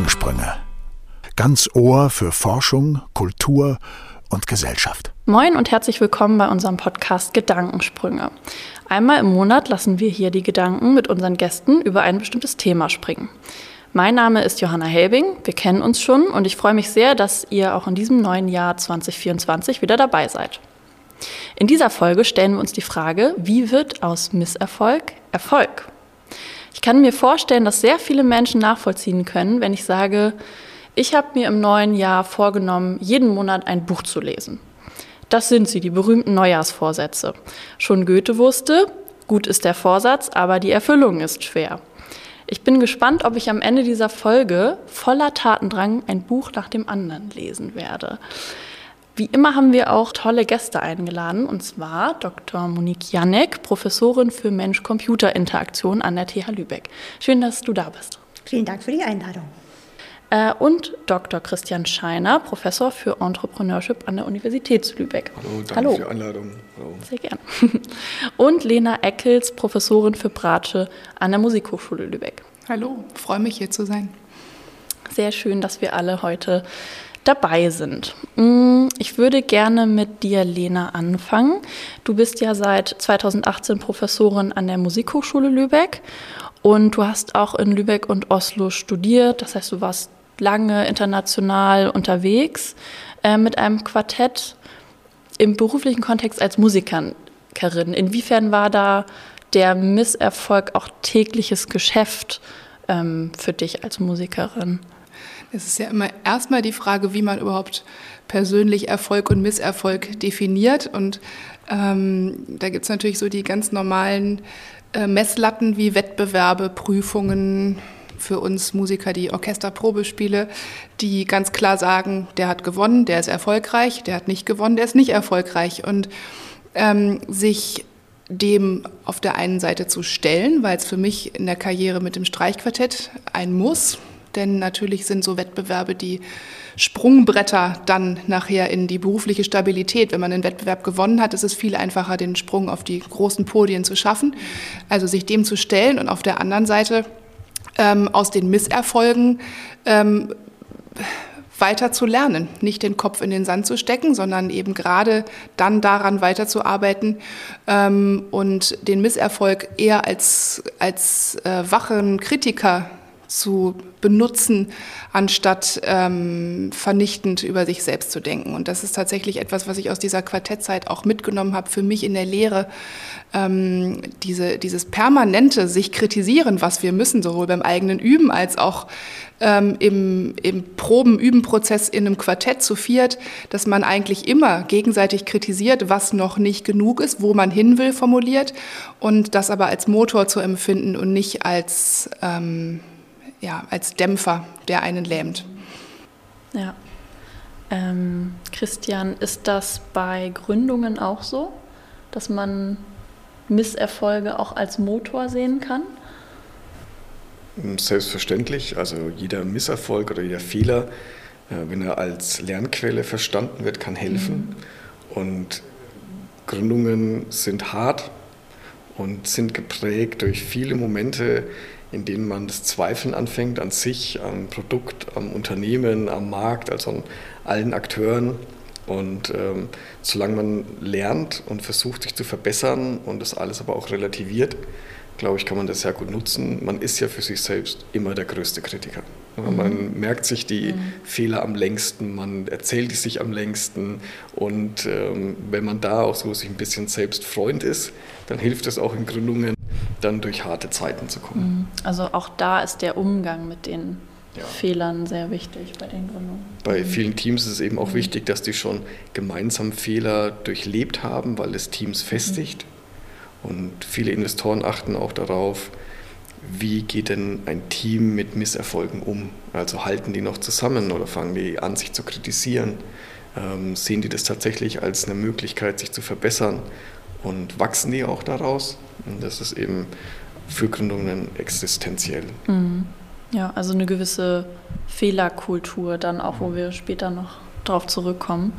Gedankensprünge. Ganz Ohr für Forschung, Kultur und Gesellschaft. Moin und herzlich willkommen bei unserem Podcast Gedankensprünge. Einmal im Monat lassen wir hier die Gedanken mit unseren Gästen über ein bestimmtes Thema springen. Mein Name ist Johanna Helbing, wir kennen uns schon und ich freue mich sehr, dass ihr auch in diesem neuen Jahr 2024 wieder dabei seid. In dieser Folge stellen wir uns die Frage, wie wird aus Misserfolg Erfolg? Ich kann mir vorstellen, dass sehr viele Menschen nachvollziehen können, wenn ich sage, ich habe mir im neuen Jahr vorgenommen, jeden Monat ein Buch zu lesen. Das sind sie, die berühmten Neujahrsvorsätze. Schon Goethe wusste, gut ist der Vorsatz, aber die Erfüllung ist schwer. Ich bin gespannt, ob ich am Ende dieser Folge voller Tatendrang ein Buch nach dem anderen lesen werde. Wie immer haben wir auch tolle Gäste eingeladen, und zwar Dr. Monique Janek, Professorin für Mensch-Computer-Interaktion an der TH Lübeck. Schön, dass du da bist. Vielen Dank für die Einladung. Äh, und Dr. Christian Scheiner, Professor für Entrepreneurship an der Universität zu Lübeck. Hallo, danke Hallo. für die Einladung. Hallo. Sehr gern. Und Lena Eckels, Professorin für Bratsche an der Musikhochschule Lübeck. Hallo, freue mich hier zu sein. Sehr schön, dass wir alle heute dabei sind. Mm, ich würde gerne mit dir, Lena, anfangen. Du bist ja seit 2018 Professorin an der Musikhochschule Lübeck und du hast auch in Lübeck und Oslo studiert. Das heißt, du warst lange international unterwegs äh, mit einem Quartett im beruflichen Kontext als Musikerin. Inwiefern war da der Misserfolg auch tägliches Geschäft ähm, für dich als Musikerin? Es ist ja immer erstmal die Frage, wie man überhaupt persönlich Erfolg und Misserfolg definiert. Und ähm, da gibt es natürlich so die ganz normalen äh, Messlatten wie Wettbewerbe, Prüfungen für uns Musiker, die Orchesterprobespiele, die ganz klar sagen, der hat gewonnen, der ist erfolgreich, der hat nicht gewonnen, der ist nicht erfolgreich. Und ähm, sich dem auf der einen Seite zu stellen, weil es für mich in der Karriere mit dem Streichquartett ein Muss, denn natürlich sind so Wettbewerbe die Sprungbretter dann nachher in die berufliche Stabilität. Wenn man einen Wettbewerb gewonnen hat, ist es viel einfacher, den Sprung auf die großen Podien zu schaffen. Also sich dem zu stellen und auf der anderen Seite ähm, aus den Misserfolgen ähm, weiter zu lernen, nicht den Kopf in den Sand zu stecken, sondern eben gerade dann daran weiterzuarbeiten ähm, und den Misserfolg eher als, als äh, wachen Kritiker zu benutzen, anstatt ähm, vernichtend über sich selbst zu denken. Und das ist tatsächlich etwas, was ich aus dieser Quartettzeit auch mitgenommen habe für mich in der Lehre. Ähm, diese, dieses permanente sich kritisieren, was wir müssen, sowohl beim eigenen Üben als auch ähm, im, im Proben-Üben-Prozess in einem Quartett zu viert, dass man eigentlich immer gegenseitig kritisiert, was noch nicht genug ist, wo man hin will, formuliert und das aber als Motor zu empfinden und nicht als ähm, ja, als Dämpfer, der einen lähmt. Ja. Ähm, Christian, ist das bei Gründungen auch so, dass man Misserfolge auch als Motor sehen kann? Selbstverständlich. Also jeder Misserfolg oder jeder Fehler, äh, wenn er als Lernquelle verstanden wird, kann helfen. Mhm. Und Gründungen sind hart und sind geprägt durch viele Momente, in denen man das Zweifeln anfängt an sich, am Produkt, am Unternehmen, am Markt, also an allen Akteuren. Und ähm, solange man lernt und versucht, sich zu verbessern und das alles aber auch relativiert, glaube ich, kann man das sehr gut nutzen. Man ist ja für sich selbst immer der größte Kritiker. Mhm. Man merkt sich die mhm. Fehler am längsten, man erzählt die sich am längsten. Und ähm, wenn man da auch so sich ein bisschen selbst Freund ist, dann hilft es auch in Gründungen, dann durch harte Zeiten zu kommen. Mhm. Also auch da ist der Umgang mit den ja. Fehlern sehr wichtig bei den Gründungen. Bei mhm. vielen Teams ist es eben auch mhm. wichtig, dass die schon gemeinsam Fehler durchlebt haben, weil es Teams festigt. Und viele Investoren achten auch darauf, wie geht denn ein Team mit Misserfolgen um? Also halten die noch zusammen oder fangen die an, sich zu kritisieren? Ähm, sehen die das tatsächlich als eine Möglichkeit, sich zu verbessern? Und wachsen die auch daraus? Und das ist eben für Gründungen existenziell. Mhm. Ja, also eine gewisse Fehlerkultur dann auch, wo wir später noch darauf zurückkommen.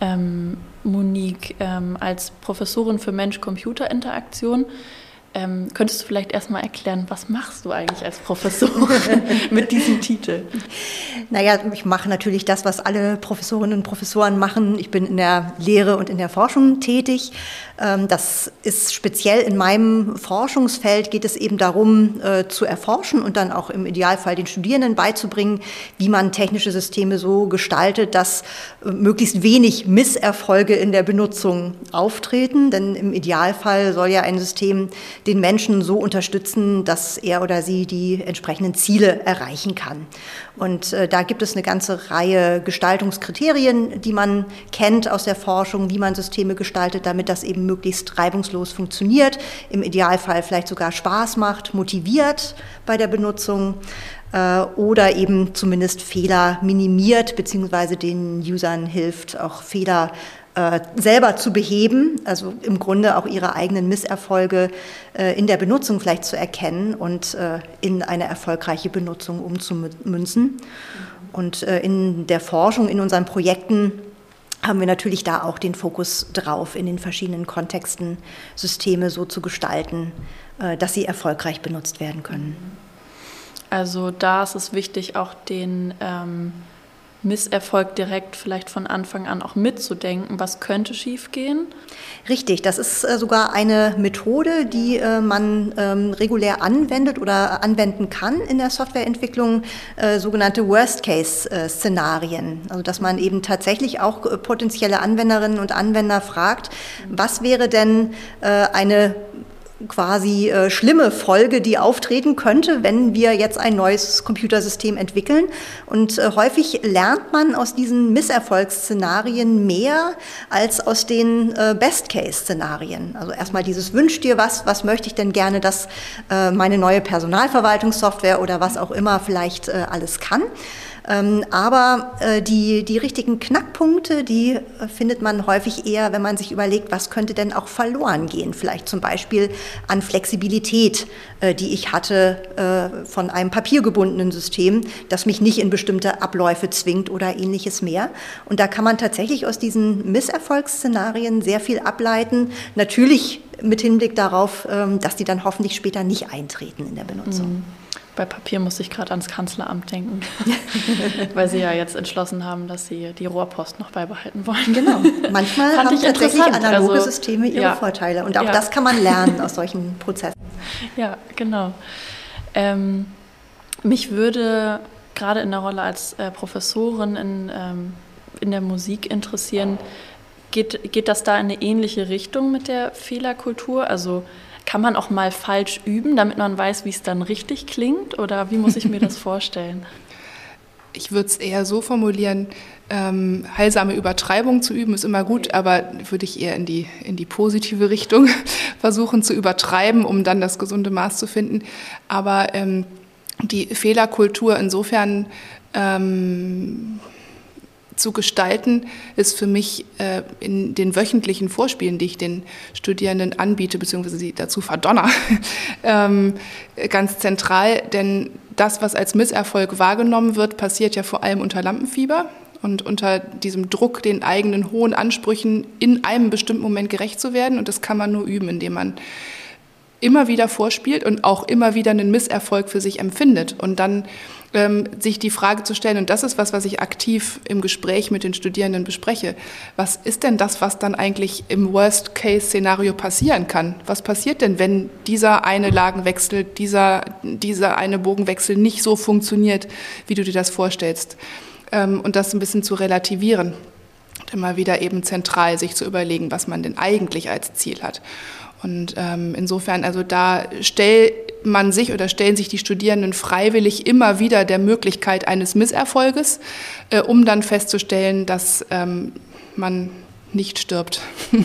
Ähm, Monique, ähm, als Professorin für Mensch-Computer-Interaktion, Ähm, könntest du vielleicht erstmal erklären, was machst du eigentlich als Professor mit diesem Titel? Naja, ich mache natürlich das, was alle Professorinnen und Professoren machen. Ich bin in der Lehre und in der Forschung tätig. Ähm, das ist speziell in meinem Forschungsfeld geht es eben darum, äh, zu erforschen und dann auch im Idealfall den Studierenden beizubringen, wie man technische Systeme so gestaltet, dass äh, möglichst wenig Misserfolge in der Benutzung auftreten. Denn im Idealfall soll ja ein System den Menschen so unterstützen, dass er oder sie die entsprechenden Ziele erreichen kann. Und äh, da gibt es eine ganze Reihe Gestaltungskriterien, die man kennt aus der Forschung, wie man Systeme gestaltet, damit das eben möglichst reibungslos funktioniert, im Idealfall vielleicht sogar Spaß macht, motiviert bei der Benutzung äh, oder eben zumindest Fehler minimiert, beziehungsweise den Usern hilft, auch Fehler äh, selber zu beheben, also im Grunde auch ihre eigenen Misserfolge äh, in der Benutzung vielleicht zu erkennen und äh, in eine erfolgreiche Benutzung umzumünzen. Und äh, in der Forschung, in unseren Projekten haben wir natürlich da auch den Fokus drauf, in den verschiedenen Kontexten Systeme so zu gestalten, äh, dass sie erfolgreich benutzt werden können. Also da ist es wichtig, auch den ähm Misserfolg direkt vielleicht von Anfang an auch mitzudenken, was könnte schiefgehen? Richtig, das ist äh, sogar eine Methode, die äh, man ähm, regulär anwendet oder anwenden kann in der Softwareentwicklung, äh, sogenannte Worst-Case-Szenarien. Also dass man eben tatsächlich auch potenzielle Anwenderinnen und Anwender fragt, was wäre denn eine quasi äh, schlimme Folge, die auftreten könnte, wenn wir jetzt ein neues Computersystem entwickeln. Und äh, häufig lernt man aus diesen Misserfolgsszenarien mehr als aus den äh, Best-Case-Szenarien. Also erstmal dieses Wünsch dir was, was möchte ich denn gerne, dass äh, meine neue Personalverwaltungssoftware oder was auch immer vielleicht äh, alles kann. Ähm, aber äh, die, die richtigen Knackpunkte, die äh, findet man häufig eher, wenn man sich überlegt, was könnte denn auch verloren gehen. Vielleicht zum Beispiel an Flexibilität, äh, die ich hatte von einem papiergebundenen System, das mich nicht in bestimmte Abläufe zwingt oder ähnliches mehr. Und da kann man tatsächlich aus diesen Misserfolgsszenarien sehr viel ableiten. Natürlich mit Hinblick darauf, ähm, dass die dann hoffentlich später nicht eintreten in der Benutzung. Mhm. Bei Papier musste ich gerade ans Kanzleramt denken, weil sie ja jetzt entschlossen haben, dass sie die Rohrpost noch beibehalten wollen. Genau. Manchmal haben tatsächlich analoge also, Systeme ihre ja. Vorteile und auch ja. das kann man lernen aus solchen Prozessen. Ja, genau. Ähm, mich würde gerade in der Rolle als äh, Professorin in, ähm, in der Musik interessieren, geht, geht das da in eine ähnliche Richtung mit der Fehlerkultur? Also kann man auch mal falsch üben, damit man weiß, wie es dann richtig klingt? Oder wie muss ich mir das vorstellen? Ich würde es eher so formulieren, ähm, heilsame Übertreibung zu üben ist immer gut, aber würde ich eher in die, in die positive Richtung versuchen zu übertreiben, um dann das gesunde Maß zu finden. Aber ähm, die Fehlerkultur insofern ähm, zu gestalten, ist für mich äh, in den wöchentlichen Vorspielen, die ich den Studierenden anbiete, beziehungsweise sie dazu verdonner, ähm, ganz zentral. Denn das, was als Misserfolg wahrgenommen wird, passiert ja vor allem unter Lampenfieber und unter diesem Druck, den eigenen hohen Ansprüchen in einem bestimmten Moment gerecht zu werden. Und das kann man nur üben, indem man immer wieder vorspielt und auch immer wieder einen Misserfolg für sich empfindet und dann ähm, sich die Frage zu stellen, und das ist was, was ich aktiv im Gespräch mit den Studierenden bespreche, was ist denn das, was dann eigentlich im Worst-Case-Szenario passieren kann? Was passiert denn, wenn dieser eine Lagenwechsel, dieser, dieser eine Bogenwechsel nicht so funktioniert, wie du dir das vorstellst? Ähm, und das ein bisschen zu relativieren. Immer wieder eben zentral sich zu überlegen, was man denn eigentlich als Ziel hat. Und ähm, insofern, also da stellt man sich oder stellen sich die Studierenden freiwillig immer wieder der Möglichkeit eines Misserfolges, äh, um dann festzustellen, dass ähm, man nicht stirbt,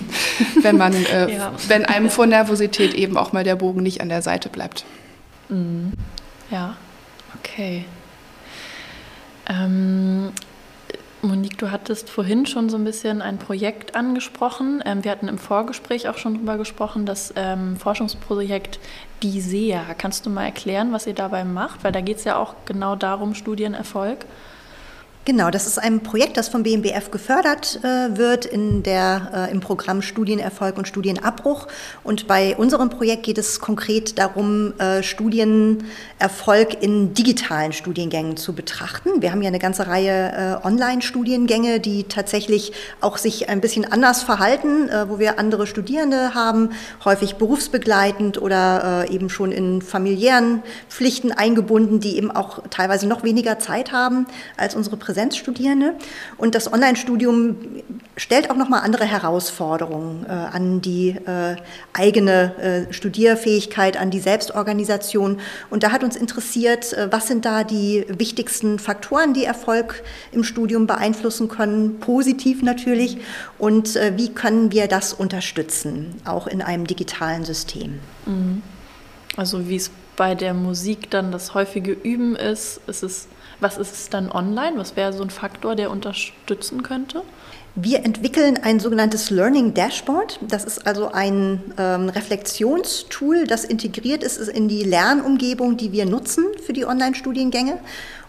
wenn man, äh, ja. wenn einem vor Nervosität eben auch mal der Bogen nicht an der Seite bleibt. Mhm. Ja, okay. Ähm, Monique, du hattest vorhin schon so ein bisschen ein Projekt angesprochen. Ähm, wir hatten im Vorgespräch auch schon darüber gesprochen, das ähm, Forschungsprojekt DISEA. Kannst du mal erklären, was ihr dabei macht? Weil da geht es ja auch genau darum, Studienerfolg. Genau, das ist ein Projekt, das vom BMBF gefördert äh, wird in der, äh, im Programm Studienerfolg und Studienabbruch. Und bei unserem Projekt geht es konkret darum, äh, Studienerfolg in digitalen Studiengängen zu betrachten. Wir haben ja eine ganze Reihe äh, Online-Studiengänge, die tatsächlich auch sich ein bisschen anders verhalten, äh, wo wir andere Studierende haben, häufig berufsbegleitend oder äh, eben schon in familiären Pflichten eingebunden, die eben auch teilweise noch weniger Zeit haben als unsere Präsentationen. Präsenzstudierende. Und das Online-Studium stellt auch nochmal andere Herausforderungen äh, an die äh, eigene äh, Studierfähigkeit, an die Selbstorganisation. Und da hat uns interessiert, äh, was sind da die wichtigsten Faktoren, die Erfolg im Studium beeinflussen können, positiv natürlich, und äh, wie können wir das unterstützen, auch in einem digitalen System. Mhm. Also wie es bei der Musik dann das häufige Üben ist, ist es was ist es dann online? Was wäre so ein Faktor, der unterstützen könnte? Wir entwickeln ein sogenanntes Learning Dashboard. Das ist also ein ähm, Reflexionstool, das integriert ist in die Lernumgebung, die wir nutzen für die Online-Studiengänge.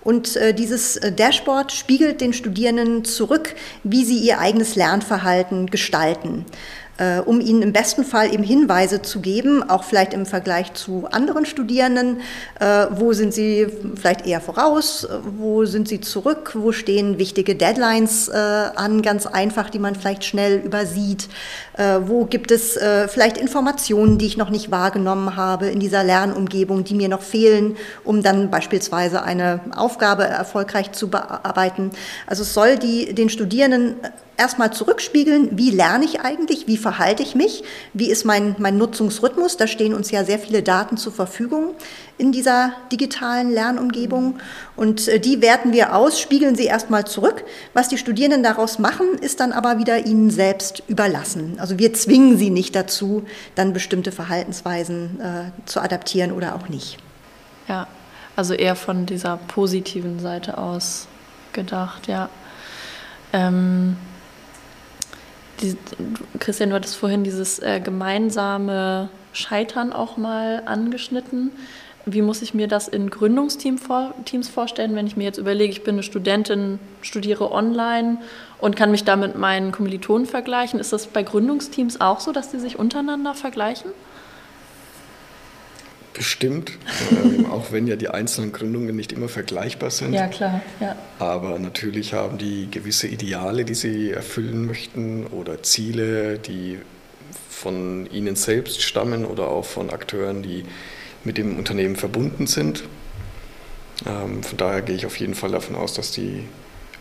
Und äh, dieses äh, Dashboard spiegelt den Studierenden zurück, wie sie ihr eigenes Lernverhalten gestalten. Äh, um ihnen im besten Fall eben Hinweise zu geben, auch vielleicht im Vergleich zu anderen Studierenden, äh, wo sind sie vielleicht eher voraus, wo sind sie zurück, wo stehen wichtige Deadlines äh, an, ganz einfach, die man vielleicht schnell übersieht, wo gibt es vielleicht Informationen, die ich noch nicht wahrgenommen habe in dieser Lernumgebung, die mir noch fehlen, um dann beispielsweise eine Aufgabe erfolgreich zu bearbeiten. Also es soll die, den Studierenden erstmal zurückspiegeln, wie lerne ich eigentlich, wie verhalte ich mich, wie ist mein, mein Nutzungsrhythmus. Da stehen uns ja sehr viele Daten zur Verfügung in dieser digitalen Lernumgebung. Und äh, die werten wir aus, spiegeln sie erstmal zurück. Was die Studierenden daraus machen, ist dann aber wieder ihnen selbst überlassen. Also wir zwingen sie nicht dazu, dann bestimmte Verhaltensweisen äh, zu adaptieren oder auch nicht. Ja, also eher von dieser positiven Seite aus gedacht, ja. Ähm die, Christian, du hattest vorhin dieses äh, gemeinsame Scheitern auch mal angeschnitten. Wie muss ich mir das in Gründungsteams vor, vorstellen, wenn ich mir jetzt überlege, ich bin eine Studentin, studiere online und kann mich da mit meinen Kommilitonen vergleichen? Ist das bei Gründungsteams auch so, dass die sich untereinander vergleichen? Bestimmt, ähm, auch wenn ja die einzelnen Gründungen nicht immer vergleichbar sind. Ja, klar. Ja. Aber natürlich haben die gewisse Ideale, die sie erfüllen möchten oder Ziele, die von ihnen selbst stammen oder auch von Akteuren, die mit dem Unternehmen verbunden sind. Ähm, von daher gehe ich auf jeden Fall davon aus, dass die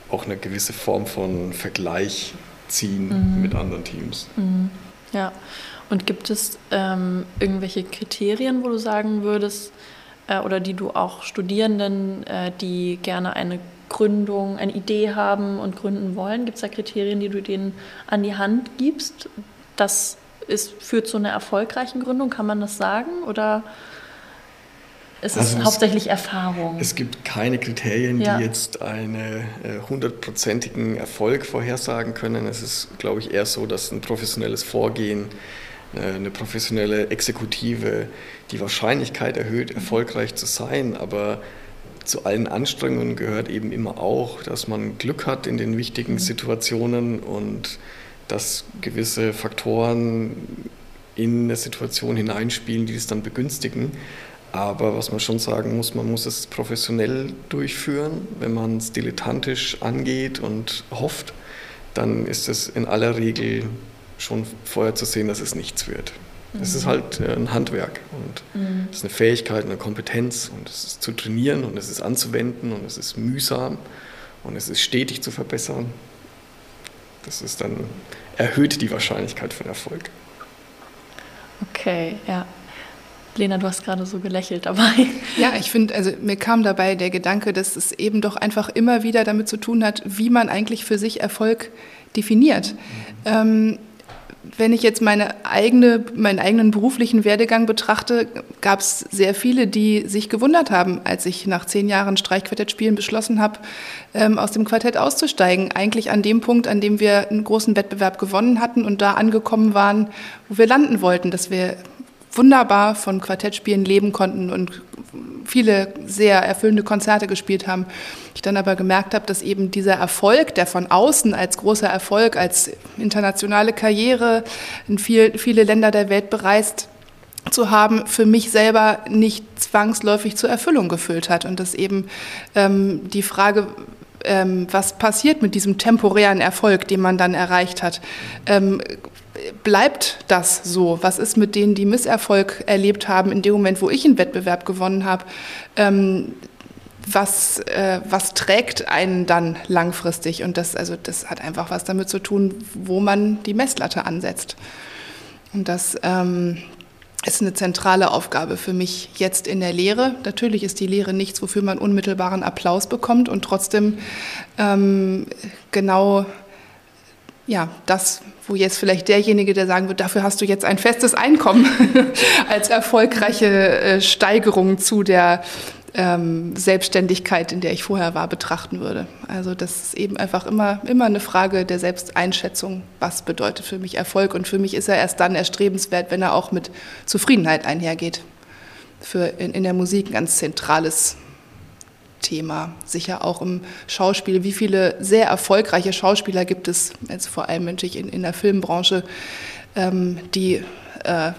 auch eine gewisse Form von Vergleich ziehen mhm. mit anderen Teams. Mhm. Ja. Und gibt es ähm, irgendwelche Kriterien, wo du sagen würdest, äh, oder die du auch Studierenden, äh, die gerne eine Gründung, eine Idee haben und gründen wollen, gibt es da Kriterien, die du denen an die Hand gibst? Das ist, führt zu einer erfolgreichen Gründung, kann man das sagen? Oder ist also es hauptsächlich Erfahrung? Es gibt keine Kriterien, ja. die jetzt einen äh, hundertprozentigen Erfolg vorhersagen können. Es ist, glaube ich, eher so, dass ein professionelles Vorgehen äh, eine professionelle Exekutive die Wahrscheinlichkeit erhöht, erfolgreich zu sein. Aber zu allen Anstrengungen gehört eben immer auch, dass man Glück hat in den wichtigen. Situationen und dass gewisse Faktoren in eine Situation hineinspielen, die es dann begünstigen. Aber was man schon sagen muss, man muss es professionell durchführen. Wenn man es dilettantisch angeht und hofft, dann ist es in aller Regel schon vorher zu sehen, dass es nichts wird. Es ist mhm. halt äh, ein Handwerk und mhm. es ist eine Fähigkeit, eine Kompetenz und es ist zu trainieren und es ist anzuwenden und es ist mühsam und es ist stetig zu verbessern. Das ist dann erhöht die Wahrscheinlichkeit für Erfolg. Okay, ja. Lena, du hast gerade so gelächelt dabei. Ja, ich finde, also mir kam dabei der Gedanke, dass es eben doch einfach immer wieder damit zu tun hat, wie man eigentlich für sich Erfolg definiert. Mhm. Ähm, wenn ich jetzt meine eigene, meinen eigenen beruflichen Werdegang betrachte, gab es sehr viele, die sich gewundert haben, als ich nach zehn Jahren Streichquartett spielen beschlossen habe, ähm, aus dem Quartett auszusteigen. Eigentlich an dem Punkt, an dem wir einen großen Wettbewerb gewonnen hatten und da angekommen waren, wo wir landen wollten, dass wir wunderbar von Quartettspielen leben konnten und viele sehr erfüllende Konzerte gespielt haben. Ich dann aber gemerkt habe, dass eben dieser Erfolg, der von außen als großer Erfolg, als internationale Karriere in viel, viele Länder der Welt bereist, zu haben, für mich selber nicht zwangsläufig zur Erfüllung gefüllt hat. Und dass eben ähm, die Frage, ähm, was passiert mit diesem temporären Erfolg, den man dann erreicht hat, ähm, bleibt das so? Was ist mit denen, die Misserfolg erlebt haben in dem Moment, wo ich einen Wettbewerb gewonnen habe? Ähm, was, äh, was trägt einen dann langfristig? Und das, also das hat einfach was damit zu tun, wo man die Messlatte ansetzt. Und das ähm, ist eine zentrale Aufgabe für mich jetzt in der Lehre. Natürlich ist die Lehre nichts, wofür man unmittelbaren Applaus bekommt und trotzdem ähm, genau ja, das, wo jetzt vielleicht derjenige, der sagen wird, dafür hast du jetzt ein festes Einkommen als erfolgreiche äh, Steigerung zu der ähm, Selbstständigkeit, in der ich vorher war, betrachten würde. Also das ist eben einfach immer, immer eine Frage der Selbsteinschätzung, was bedeutet für mich Erfolg. Und für mich ist er erst dann erstrebenswert, wenn er auch mit Zufriedenheit einhergeht. Für in, in der Musik ein ganz zentrales Thema. Sicher auch im Schauspiel. Wie viele sehr erfolgreiche Schauspieler gibt es, jetzt vor allem natürlich in, in der Filmbranche, ähm, die äh,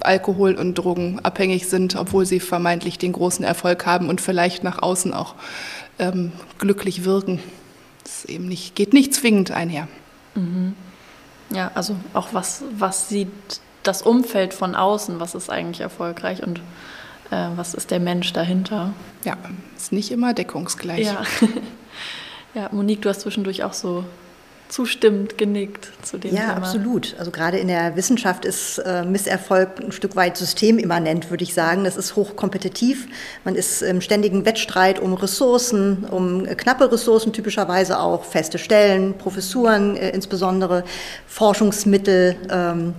Alkohol- und Drogenabhängig sind, obwohl sie vermeintlich den großen Erfolg haben und vielleicht nach außen auch ähm, glücklich wirken. Das eben nicht, geht nicht zwingend einher. Mhm. Ja, also auch was, was sieht das Umfeld von außen, was ist eigentlich erfolgreich und äh, was ist der Mensch dahinter? Ja, ist nicht immer deckungsgleich. Ja. ja, Monique, du hast zwischendurch auch so zustimmend genickt zu dem ja, Thema. Ja, absolut. Also gerade in der Wissenschaft ist äh, Misserfolg ein Stück weit systemimmanent, würde ich sagen. Das ist hochkompetitiv. Man ist im ständigen Wettstreit um Ressourcen, um knappe Ressourcen typischerweise auch, feste Stellen, Professuren äh, insbesondere, Forschungsmittel. Ähm,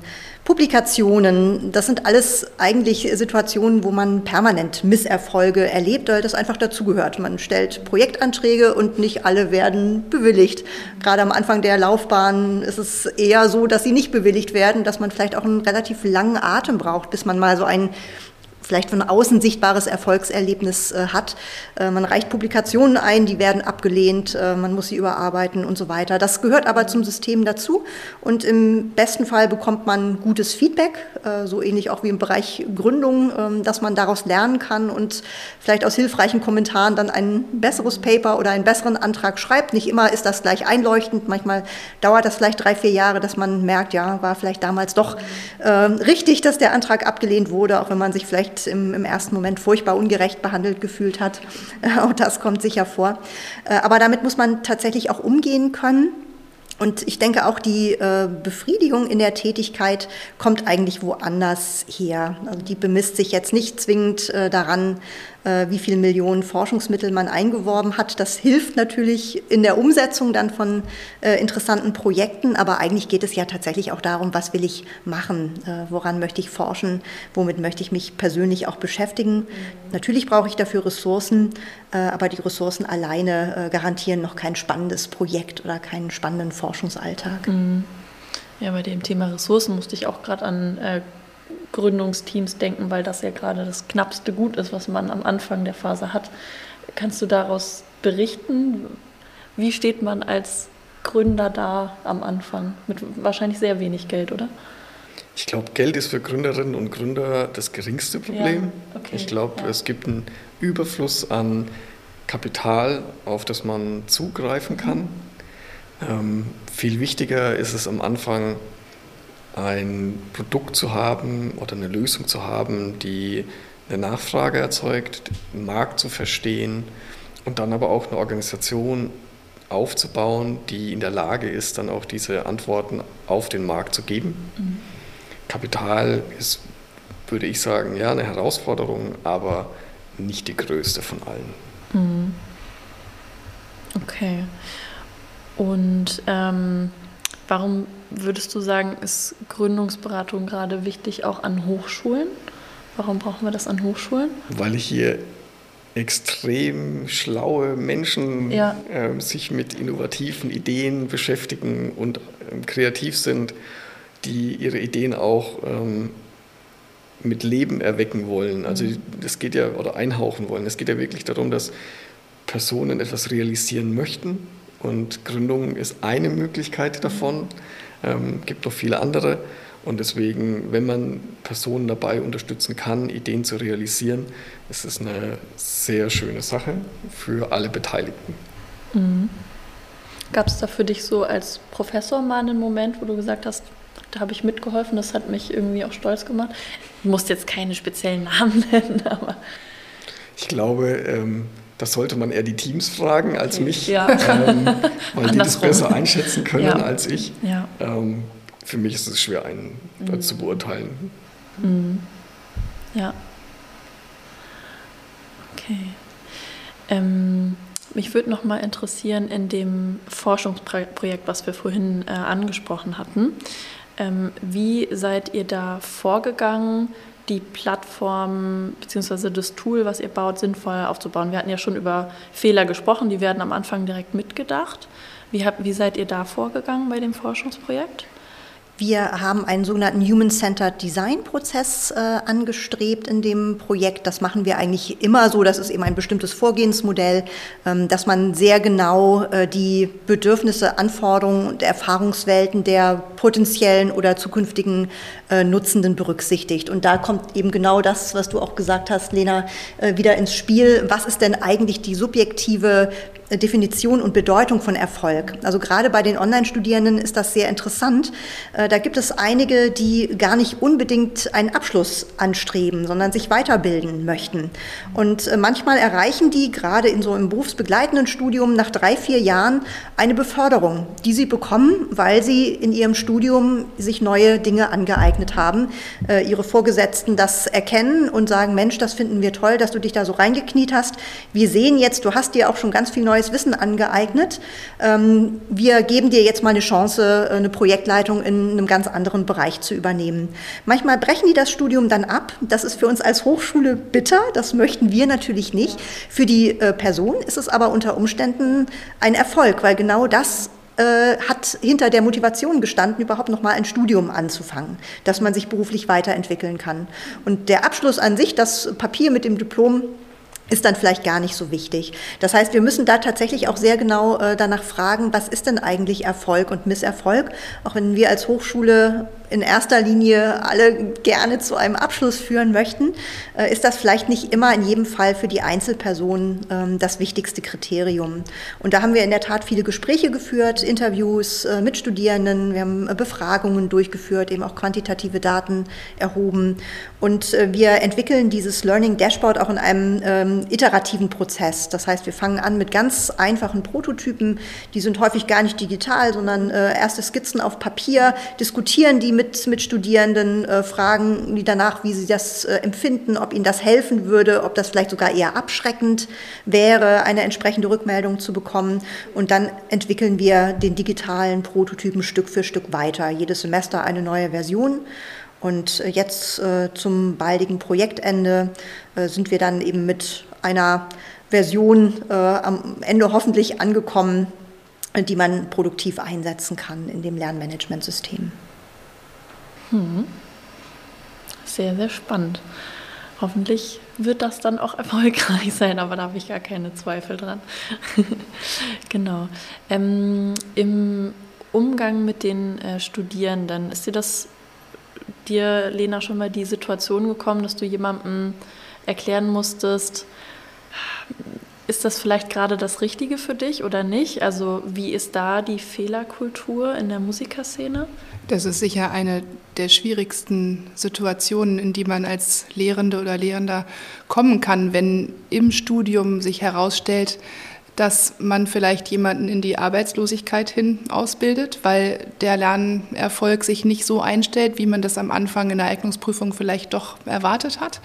Publikationen, das sind alles eigentlich Situationen, wo man permanent Misserfolge erlebt, weil das einfach dazugehört. Man stellt Projektanträge und nicht alle werden bewilligt. Gerade am Anfang der Laufbahn ist es eher so, dass sie nicht bewilligt werden, dass man vielleicht auch einen relativ langen Atem braucht, bis man mal so ein vielleicht von außen sichtbares Erfolgserlebnis äh, hat. Äh, man reicht Publikationen ein, die werden abgelehnt, äh, man muss sie überarbeiten und so weiter. Das gehört aber zum System dazu und im besten Fall bekommt man gutes Feedback, äh, so ähnlich auch wie im Bereich Gründung, ähm, dass man daraus lernen kann und vielleicht aus hilfreichen Kommentaren dann ein besseres Paper oder einen besseren Antrag schreibt. Nicht immer ist das gleich einleuchtend, manchmal dauert das vielleicht drei, vier Jahre, dass man merkt, ja, war vielleicht damals doch ähm, richtig, dass der Antrag abgelehnt wurde, auch wenn man sich vielleicht im, im ersten Moment furchtbar ungerecht behandelt gefühlt hat. Auch das kommt sicher vor. Äh, aber damit muss man tatsächlich auch umgehen können. Und ich denke auch, die äh, Befriedigung in der Tätigkeit kommt eigentlich woanders her. Also die bemisst sich jetzt nicht zwingend äh, daran, wie viele Millionen Forschungsmittel man eingeworben hat. Das hilft natürlich in der Umsetzung dann von äh, interessanten Projekten, aber eigentlich geht es ja tatsächlich auch darum, was will ich machen, äh, woran möchte ich forschen, womit möchte ich mich persönlich auch beschäftigen. Mhm. Natürlich brauche ich dafür Ressourcen, aber die Ressourcen alleine garantieren noch kein spannendes Projekt oder keinen spannenden Forschungsalltag. Mhm. Ja, bei dem Thema Ressourcen musste ich auch gerade an Gründungsteams denken, weil das ja gerade das knappste Gut ist, was man am Anfang der Phase hat. Kannst du daraus berichten? Wie steht man als Gründer da am Anfang? Mit wahrscheinlich sehr wenig Geld, oder? Ich glaube, Geld ist für Gründerinnen und Gründer das geringste Problem. Ja, okay, ich glaube, ja. es gibt einen Überfluss an Kapital, auf das man zugreifen kann. Mhm. Ähm, viel wichtiger ist es am Anfang, ein Produkt zu haben oder eine Lösung zu haben, die eine Nachfrage erzeugt, den Markt zu verstehen und dann aber auch eine Organisation aufzubauen, die in der Lage ist, dann auch diese Antworten auf den Markt zu geben. Mhm. Kapital ist, würde ich sagen, ja, eine Herausforderung, aber nicht die größte von allen. Mhm. Okay. Und ähm, warum würdest du sagen, ist Gründungsberatung gerade wichtig auch an Hochschulen? Warum brauchen wir das an Hochschulen? Weil hier extrem schlaue Menschen ja. äh, sich mit innovativen Ideen beschäftigen und äh, kreativ sind, die ihre Ideen auch ähm, mit Leben erwecken wollen. Also das geht ja, oder einhauchen wollen. Es geht ja wirklich darum, dass Personen etwas realisieren möchten. Und Gründung ist eine Möglichkeit davon. Ähm, gibt noch viele andere. Und deswegen, wenn man Personen dabei unterstützen kann, Ideen zu realisieren, ist es eine sehr schöne Sache für alle Beteiligten. Mhm. Gab es da für dich so als Professor mal einen Moment, wo du gesagt hast, da habe ich mitgeholfen, das hat mich irgendwie auch stolz gemacht? Du musst jetzt keine speziellen Namen nennen, aber. Ich glaube, ähm, das sollte man eher die Teams fragen als mich, ja. ähm, weil die das besser einschätzen können ja. als ich. Ja. Ähm, für mich ist es schwer, einen mhm. zu beurteilen. Mhm. Ja. Okay. Ähm, mich würde noch mal interessieren in dem Forschungsprojekt, was wir vorhin äh, angesprochen hatten. Ähm, wie seid ihr da vorgegangen, die Plattform bzw. das Tool, was ihr baut, sinnvoll aufzubauen? Wir hatten ja schon über Fehler gesprochen, die werden am Anfang direkt mitgedacht. Wie, habt, wie seid ihr da vorgegangen bei dem Forschungsprojekt? Wir haben einen sogenannten Human-Centered Design-Prozess äh, angestrebt in dem Projekt. Das machen wir eigentlich immer so. Das ist eben ein bestimmtes Vorgehensmodell, ähm, dass man sehr genau äh, die Bedürfnisse, Anforderungen und Erfahrungswelten der potenziellen oder zukünftigen äh, Nutzenden berücksichtigt. Und da kommt eben genau das, was du auch gesagt hast, Lena, äh, wieder ins Spiel. Was ist denn eigentlich die subjektive Definition und Bedeutung von Erfolg. Also gerade bei den Online-Studierenden ist das sehr interessant. Äh, da gibt es einige, die gar nicht unbedingt einen Abschluss anstreben, sondern sich weiterbilden möchten. Und äh, manchmal erreichen die gerade in so einem berufsbegleitenden Studium nach drei, vier Jahren eine Beförderung, die sie bekommen, weil sie in ihrem Studium sich neue Dinge angeeignet haben, äh, ihre Vorgesetzten das erkennen und sagen, Mensch, das finden wir toll, dass du dich da so reingekniet hast. Wir sehen jetzt, du hast dir auch schon ganz viel neues neues Wissen angeeignet. Ähm, wir geben dir jetzt mal eine Chance, äh, eine Projektleitung in einem ganz anderen Bereich zu übernehmen. Manchmal brechen die das Studium dann ab. Das ist für uns als Hochschule bitter. Das möchten wir natürlich nicht. Für die äh, Person ist es aber unter Umständen ein Erfolg, weil genau das äh, hat hinter der Motivation gestanden, überhaupt noch mal ein Studium anzufangen, dass man sich beruflich weiterentwickeln kann. Und der Abschluss an sich, das Papier mit dem Diplom, ist dann vielleicht gar nicht so wichtig. Das heißt, wir müssen da tatsächlich auch sehr genau äh, danach fragen, was ist denn eigentlich Erfolg und Misserfolg? Auch wenn wir als Hochschule in erster Linie alle gerne zu einem Abschluss führen möchten, äh, ist das vielleicht nicht immer in jedem Fall für die Einzelperson ähm, das wichtigste Kriterium. Und da haben wir in der Tat viele Gespräche geführt, Interviews äh, mit Studierenden, wir haben äh, Befragungen durchgeführt, eben auch quantitative Daten erhoben. Und wir entwickeln dieses Learning Dashboard auch in einem ähm, iterativen Prozess. Das heißt, wir fangen an mit ganz einfachen Prototypen, die sind häufig gar nicht digital, sondern erste Skizzen auf Papier, diskutieren die mit mit, mit Studierenden, äh, fragen die danach, wie sie das äh, empfinden, ob ihnen das helfen würde, ob das vielleicht sogar eher abschreckend wäre, eine entsprechende Rückmeldung zu bekommen. Und dann entwickeln wir den digitalen Prototypen Stück für Stück weiter. Jedes Semester eine neue Version. Und äh, jetzt äh, zum baldigen Projektende äh, sind wir dann eben mit einer Version äh, am Ende hoffentlich angekommen, die man produktiv einsetzen kann in dem Lernmanagementsystem. Hm. Sehr, sehr spannend. Hoffentlich wird das dann auch erfolgreich sein, aber da habe ich gar keine Zweifel dran. genau. Ähm, Im Umgang mit den äh, Studierenden, ist dir das, dir, Lena, schon mal die Situation gekommen, dass du jemandem erklären musstest, ist das vielleicht gerade das Richtige für dich oder nicht? Also wie ist da die Fehlerkultur in der Musikerszene? Das ist sicher eine der schwierigsten Situationen, in die man als Lehrende oder Lehrender kommen kann, wenn im Studium sich herausstellt, dass man vielleicht jemanden in die Arbeitslosigkeit hin ausbildet, weil der Lernerfolg sich nicht so einstellt, wie man das am Anfang in der Eignungsprüfung vielleicht doch erwartet hat.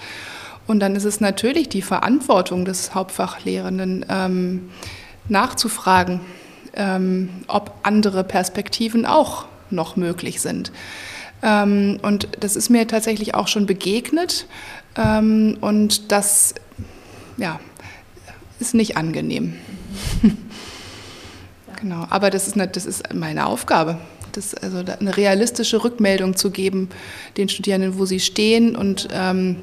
Und dann ist es natürlich die Verantwortung des Hauptfachlehrenden, ähm, nachzufragen, ähm, ob andere Perspektiven auch noch möglich sind. Ähm, und das ist mir tatsächlich auch schon begegnet. Ähm, und das ja, ist nicht angenehm. genau, aber das ist, das ist meine Aufgabe das, also eine realistische Rückmeldung zu geben den Studierenden, wo sie stehen und ähm,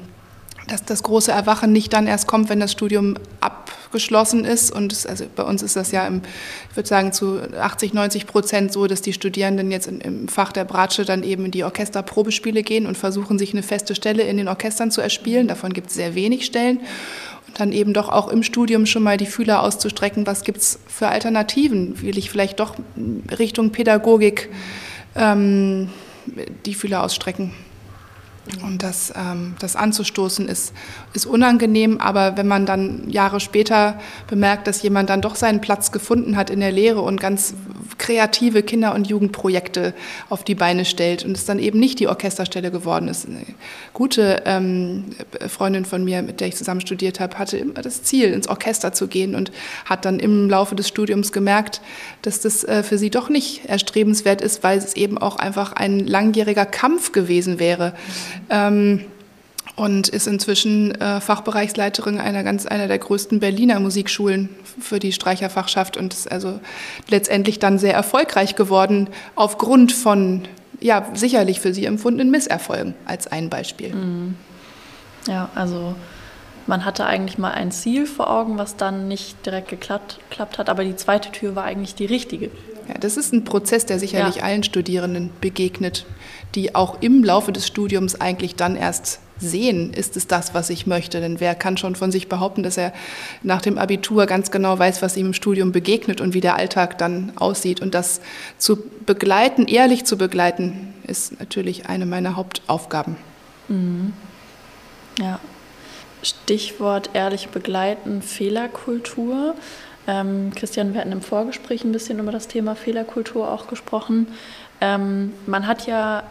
dass das große Erwachen nicht dann erst kommt, wenn das Studium abgeschlossen ist. Und es, also bei uns ist das ja, im, ich würde sagen, zu 80, 90 Prozent so, dass die Studierenden jetzt im, im Fach der Bratsche dann eben in die Orchesterprobespiele gehen und versuchen, sich eine feste Stelle in den Orchestern zu erspielen. Davon gibt es sehr wenig Stellen. Und dann eben doch auch im Studium schon mal die Fühler auszustrecken, was gibt es für Alternativen? Will ich vielleicht doch Richtung Pädagogik ähm, die Fühler ausstrecken? Und das, ähm, das anzustoßen ist, ist unangenehm, aber wenn man dann Jahre später bemerkt, dass jemand dann doch seinen Platz gefunden hat in der Lehre und ganz kreative Kinder- und Jugendprojekte auf die Beine stellt und es dann eben nicht die Orchesterstelle geworden ist. Eine gute ähm, Freundin von mir, mit der ich zusammen studiert habe, hatte immer das Ziel, ins Orchester zu gehen und hat dann im Laufe des Studiums gemerkt, dass das äh, für sie doch nicht erstrebenswert ist, weil es eben auch einfach ein langjähriger Kampf gewesen wäre. Ähm, und ist inzwischen äh, Fachbereichsleiterin einer ganz einer der größten Berliner Musikschulen für die Streicherfachschaft und ist also letztendlich dann sehr erfolgreich geworden aufgrund von ja sicherlich für sie empfundenen Misserfolgen als ein Beispiel. Mhm. Ja, also man hatte eigentlich mal ein Ziel vor Augen, was dann nicht direkt geklappt, geklappt hat, aber die zweite Tür war eigentlich die richtige. Ja, das ist ein Prozess, der sicherlich ja. allen Studierenden begegnet, die auch im Laufe des Studiums eigentlich dann erst sehen, ist es das, was ich möchte. Denn wer kann schon von sich behaupten, dass er nach dem Abitur ganz genau weiß, was ihm im Studium begegnet und wie der Alltag dann aussieht. Und das zu begleiten, ehrlich zu begleiten, ist natürlich eine meiner Hauptaufgaben. Mhm. Ja. Stichwort ehrlich begleiten, Fehlerkultur. Ähm, Christian, wir hatten im Vorgespräch ein bisschen über das Thema Fehlerkultur auch gesprochen. Ähm, man hat ja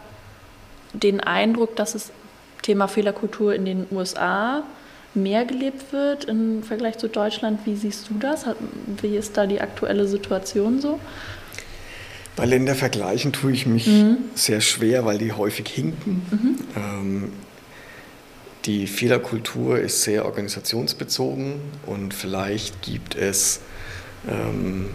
den Eindruck, dass es Thema Fehlerkultur in den USA mehr gelebt wird im Vergleich zu Deutschland. Wie siehst du das? Wie ist da die aktuelle Situation so? Bei Ländervergleichen tue ich mich mhm. sehr schwer, weil die häufig hinken. Mhm. Ähm, die Fehlerkultur ist sehr organisationsbezogen und vielleicht gibt es ähm,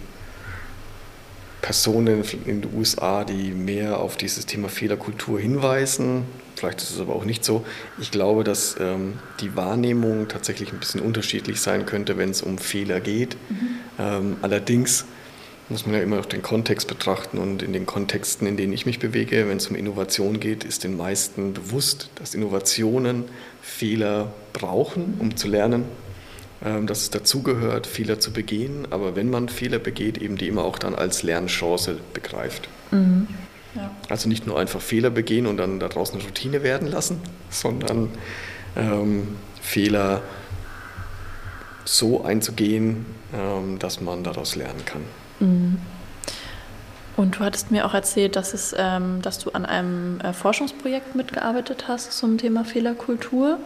Personen in den USA, die mehr auf dieses Thema Fehlerkultur hinweisen. Vielleicht ist es aber auch nicht so. Ich glaube, dass ähm, die Wahrnehmung tatsächlich ein bisschen unterschiedlich sein könnte, wenn es um Fehler geht. Mhm. Ähm, allerdings muss man ja immer auch den Kontext betrachten und in den Kontexten, in denen ich mich bewege, wenn es um Innovation geht, ist den meisten bewusst, dass Innovationen Fehler brauchen, um zu lernen ähm, dass es dazugehört, Fehler zu begehen, aber wenn man Fehler begeht, eben die immer auch dann als Lernchance begreift. Mhm. Ja. Also nicht nur einfach Fehler begehen und dann daraus eine Routine werden lassen, sondern ähm, Fehler so einzugehen, ähm, dass man daraus lernen kann. Mhm. Und du hattest mir auch erzählt, dass, es, ähm, dass du an einem äh, Forschungsprojekt mitgearbeitet hast zum Thema Fehlerkultur,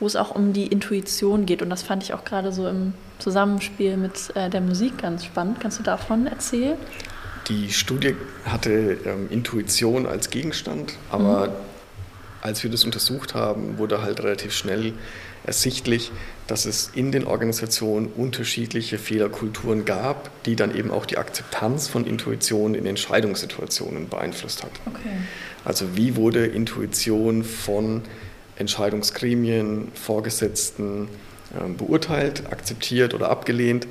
wo es auch um die Intuition geht. Und das fand ich auch gerade so im Zusammenspiel mit äh, der Musik ganz spannend. Kannst du davon erzählen? Die Studie hatte ähm, Intuition als Gegenstand, aber mhm. als wir das untersucht haben, wurde halt relativ schnell ersichtlich, dass es in den Organisationen unterschiedliche Fehlerkulturen gab, die dann eben auch die Akzeptanz von Intuition in Entscheidungssituationen beeinflusst hat. Okay. Also wie wurde Intuition von Entscheidungsgremien, Vorgesetzten äh, beurteilt, akzeptiert oder abgelehnt?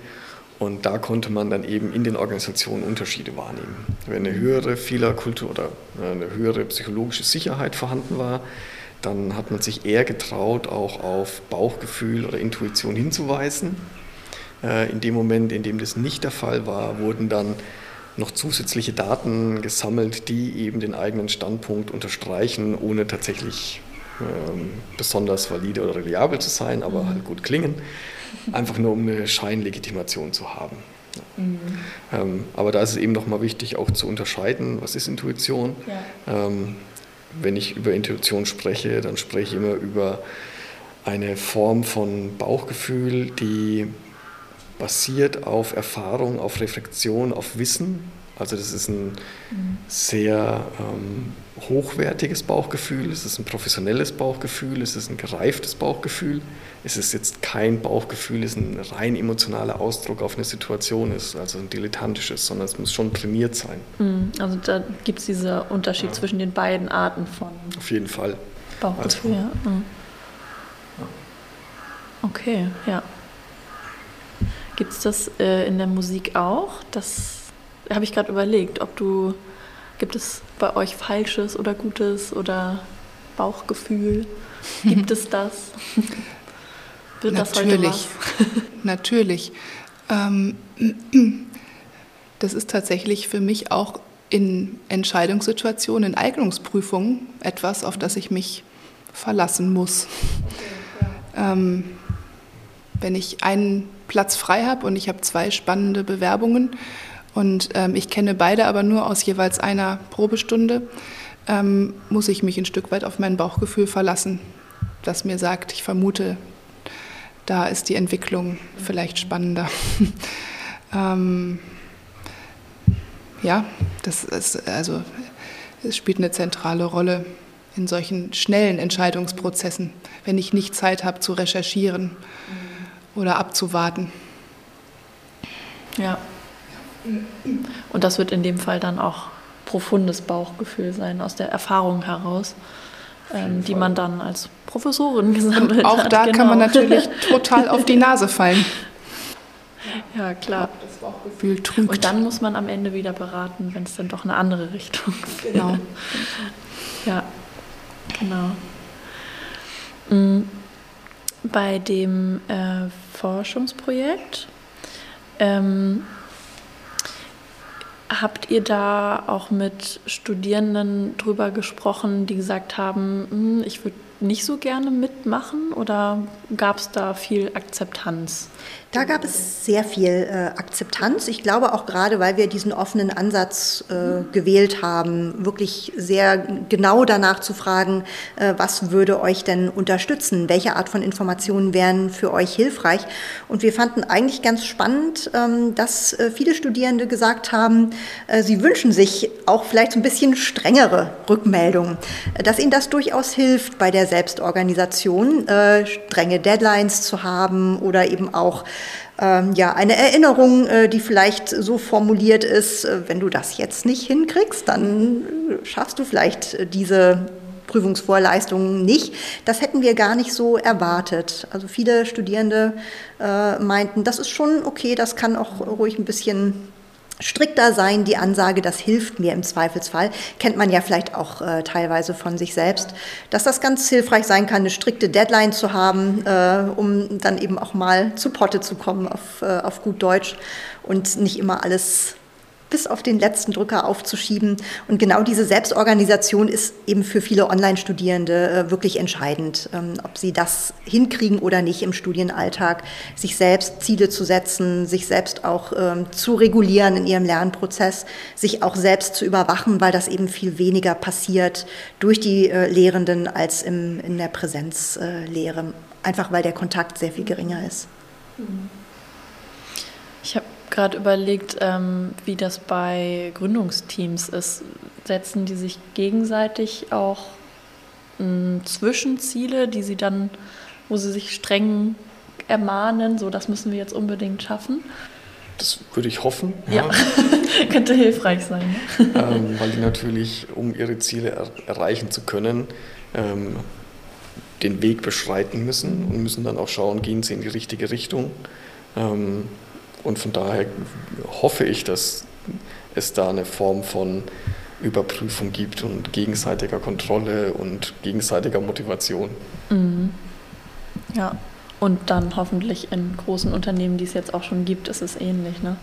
Und da konnte man dann eben in den Organisationen Unterschiede wahrnehmen. Wenn eine höhere Fehlerkultur oder äh, eine höhere psychologische Sicherheit vorhanden war, dann hat man sich eher getraut, auch auf Bauchgefühl oder Intuition hinzuweisen. Äh, in dem Moment, in dem das nicht der Fall war, wurden dann noch zusätzliche Daten gesammelt, die eben den eigenen Standpunkt unterstreichen, ohne tatsächlich ähm, besonders valide oder reliabel zu sein, aber halt gut klingen, einfach nur um eine Scheinlegitimation zu haben. Mhm. Ähm, aber da ist es eben nochmal wichtig, auch zu unterscheiden, was ist Intuition. Ja. Ähm, wenn ich über Intuition spreche, dann spreche ich immer über eine Form von Bauchgefühl, die basiert auf Erfahrung, auf Reflexion, auf Wissen Also das ist ein sehr ähm, hochwertiges Bauchgefühl, es ist ein professionelles Bauchgefühl, es ist ein gereiftes Bauchgefühl. Es ist jetzt kein Bauchgefühl, es ist ein rein emotionaler Ausdruck auf eine Situation ist, also ein dilettantisches, sondern es muss schon trainiert sein. Mhm. Also da gibt es diesen Unterschied ja. zwischen den beiden Arten von Auf jeden Fall. Bauchgefühl. Also, ja. Mhm. Okay, ja. Gibt es das äh, in der Musik auch? Das habe ich gerade überlegt, ob du, gibt es bei euch falsches oder gutes oder Bauchgefühl? Gibt es das? Wird natürlich, das natürlich. Ähm, das ist tatsächlich für mich auch in Entscheidungssituationen, in Eignungsprüfungen etwas, auf das ich mich verlassen muss. Ähm, wenn ich einen Platz frei habe und ich habe zwei spannende Bewerbungen und ähm, ich kenne beide aber nur aus jeweils einer Probestunde, ähm, muss ich mich ein Stück weit auf mein Bauchgefühl verlassen, das mir sagt, ich vermute, da ist die Entwicklung vielleicht spannender. ähm, ja, das ist also es spielt eine zentrale Rolle in solchen schnellen Entscheidungsprozessen, wenn ich nicht Zeit habe zu recherchieren oder abzuwarten. Ja. Und das wird in dem Fall dann auch profundes Bauchgefühl sein, aus der Erfahrung heraus, ähm, die man dann als Professorin gesammelt Und auch hat. Auch da genau. kann man genau. natürlich total auf die Nase fallen. Ja, klar. Das Bauchgefühl trügt. Und dann muss man am Ende wieder beraten, wenn es dann doch eine andere Richtung geht. Genau. ja, genau. Mhm. Bei dem äh, Forschungsprojekt ähm, Habt ihr da auch mit Studierenden drüber gesprochen, die gesagt haben, hm, ich würde nicht so gerne mitmachen oder gab es da viel Akzeptanz? Da gab es sehr viel äh, Akzeptanz. Ich glaube auch gerade, weil wir diesen offenen Ansatz äh, gewählt haben, wirklich sehr genau danach zu fragen, äh, was würde euch denn unterstützen? Welche Art von Informationen wären für euch hilfreich? Und wir fanden eigentlich ganz spannend, ähm, dass äh, viele Studierende gesagt haben, äh, sie wünschen sich auch vielleicht so ein bisschen strengere Rückmeldungen, dass ihnen das durchaus hilft bei der Selbstorganisation, äh, strenge Deadlines zu haben oder eben auch ähm, ja, eine Erinnerung, äh, die vielleicht so formuliert ist, äh, wenn du das jetzt nicht hinkriegst, dann äh, schaffst du vielleicht äh, diese Prüfungsvorleistungen nicht. Das hätten wir gar nicht so erwartet. Also viele Studierende äh, meinten, das ist schon okay, das kann auch ruhig ein bisschen strikter sein, die Ansage, das hilft mir im Zweifelsfall, kennt man ja vielleicht auch äh, teilweise von sich selbst, dass das ganz hilfreich sein kann, eine strikte Deadline zu haben, äh, um dann eben auch mal zu Potte zu kommen auf, äh, auf gut Deutsch und nicht immer alles bis auf den letzten Drücker aufzuschieben. Und genau diese Selbstorganisation ist eben für viele Online-Studierende äh, wirklich entscheidend, ähm, ob sie das hinkriegen oder nicht im Studienalltag, sich selbst Ziele zu setzen, sich selbst auch ähm, zu regulieren in ihrem Lernprozess, sich auch selbst zu überwachen, weil das eben viel weniger passiert durch die äh, Lehrenden als in der Präsenzlehre, einfach weil der Kontakt sehr viel geringer ist. Habe gerade überlegt, ähm, wie das bei Gründungsteams ist. Setzen die sich gegenseitig auch ähm, Zwischenziele, die sie dann, wo sie sich streng ermahnen, so das müssen wir jetzt unbedingt schaffen? Das würde ich hoffen. Ja, ja. könnte hilfreich sein. Ähm, weil die natürlich, um ihre Ziele er erreichen zu können, ähm, den Weg beschreiten müssen und müssen dann auch schauen, gehen sie in die richtige Richtung. Ähm, und von daher hoffe ich, dass es da eine Form von Überprüfung gibt und gegenseitiger Kontrolle und gegenseitiger Motivation. Mhm. Ja, und dann hoffentlich in großen Unternehmen, die es jetzt auch schon gibt, ist es ähnlich. Ne?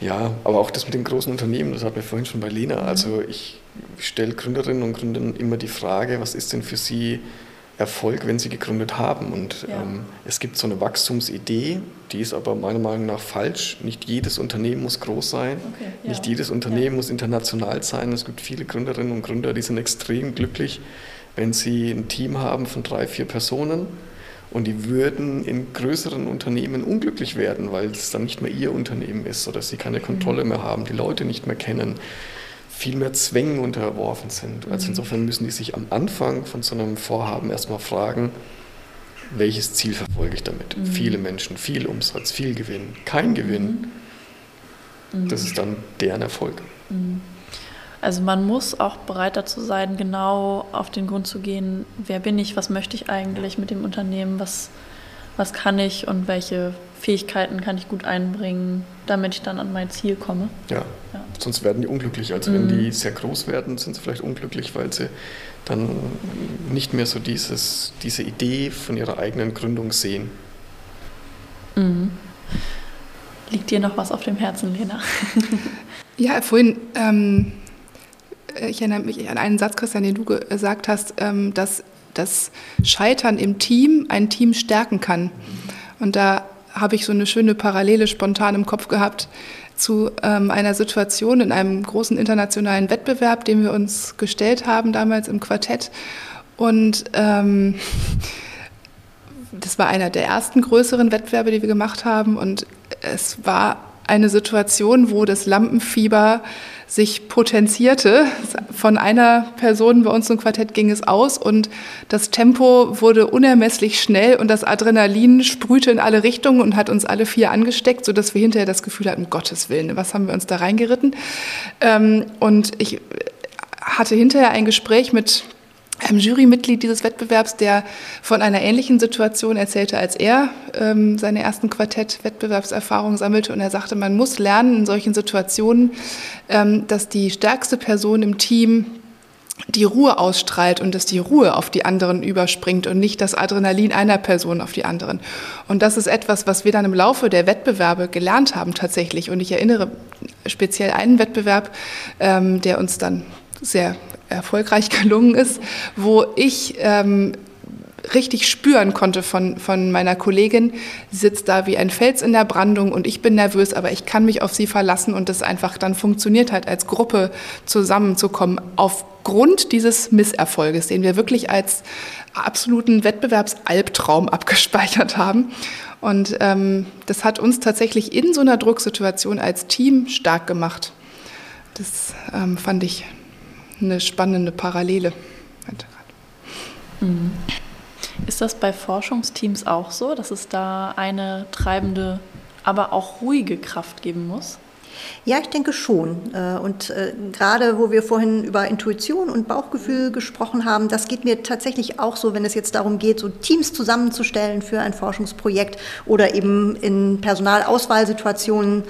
Ja, aber auch das mit den großen Unternehmen, das hatten wir vorhin schon bei Lena. Mhm. Also ich stelle Gründerinnen und Gründern immer die Frage, was ist denn für sie Erfolg, wenn sie gegründet haben. Und ja. ähm, es gibt so eine Wachstumsidee, die ist aber meiner Meinung nach falsch. Nicht jedes Unternehmen muss groß sein, okay, ja. nicht jedes Unternehmen ja. muss international sein. Es gibt viele Gründerinnen und Gründer, die sind extrem glücklich, wenn sie ein Team haben von drei, vier Personen Und die würden in größeren Unternehmen unglücklich werden, weil es dann nicht mehr ihr Unternehmen ist oder sie keine Kontrolle mhm. mehr haben, die Leute nicht mehr kennen, viel mehr Zwängen unterworfen sind. Also mhm. insofern müssen die sich am Anfang von so einem Vorhaben erstmal fragen, welches Ziel verfolge ich damit? Mhm. Viele Menschen, viel Umsatz, viel Gewinn, kein Gewinn. Mhm. Das ist dann deren Erfolg. Mhm. Also man muss auch bereit dazu sein, genau auf den Grund zu gehen, wer bin ich, was möchte ich eigentlich mit dem Unternehmen, was, was kann ich und welche Fähigkeiten kann ich gut einbringen, damit ich dann an mein Ziel komme. Ja, ja. sonst werden die unglücklich. Also mhm. wenn die sehr groß werden, sind sie vielleicht unglücklich, weil sie dann nicht mehr so dieses, diese Idee von ihrer eigenen Gründung sehen. Mhm. Liegt dir noch was auf dem Herzen, Lena? ja, vorhin ähm, äh, ich erinnere mich an einen Satz, Christian, den du gesagt hast, ähm, dass das Scheitern im Team ein Team stärken kann. Und da habe ich so eine schöne Parallele spontan im Kopf gehabt zu ähm, einer Situation in einem großen internationalen Wettbewerb, den wir uns gestellt haben damals im Quartett. Und ähm, das war einer der ersten größeren Wettbewerbe, die wir gemacht haben. Und es war eine Situation, wo das Lampenfieber sich potenzierte. Von einer Person bei uns im Quartett ging es aus und das Tempo wurde unermesslich schnell und das Adrenalin sprühte in alle Richtungen und hat uns alle vier angesteckt, sodass wir hinterher das Gefühl hatten, Gottes Willen, was haben wir uns da reingeritten? Ähm, und ich hatte hinterher ein Gespräch mit einem Jurymitglied dieses Wettbewerbs, der von einer ähnlichen Situation erzählte, als er ähm, seine ersten Quartett-Wettbewerbserfahrungen sammelte. Und er sagte, man muss lernen in solchen Situationen, ähm, dass die stärkste Person im Team die Ruhe ausstrahlt und dass die Ruhe auf die anderen überspringt und nicht das Adrenalin einer Person auf die anderen. Und das ist etwas, was wir dann im Laufe der Wettbewerbe gelernt haben tatsächlich. Und ich erinnere speziell einen Wettbewerb, ähm, der uns dann sehr erfolgreich gelungen ist, wo ich ähm, richtig spüren konnte von, von meiner Kollegin. Sie sitzt da wie ein Fels in der Brandung und ich bin nervös, aber ich kann mich auf sie verlassen und es einfach dann funktioniert hat, als Gruppe zusammenzukommen, aufgrund dieses Misserfolges, den wir wirklich als absoluten Wettbewerbsalbtraum abgespeichert haben. Und ähm, das hat uns tatsächlich in so einer Drucksituation als Team stark gemacht. Das ähm, fand ich eine spannende Parallele. Mhm. Ist das bei Forschungsteams auch so, dass es da eine treibende, aber auch ruhige Kraft geben muss? Ja, ich denke schon. Äh, und äh, gerade wo wir vorhin über Intuition und Bauchgefühl gesprochen haben, das geht mir tatsächlich auch so, wenn es jetzt darum geht, so Teams zusammenzustellen für ein Forschungsprojekt oder eben in Personalauswahlsituationen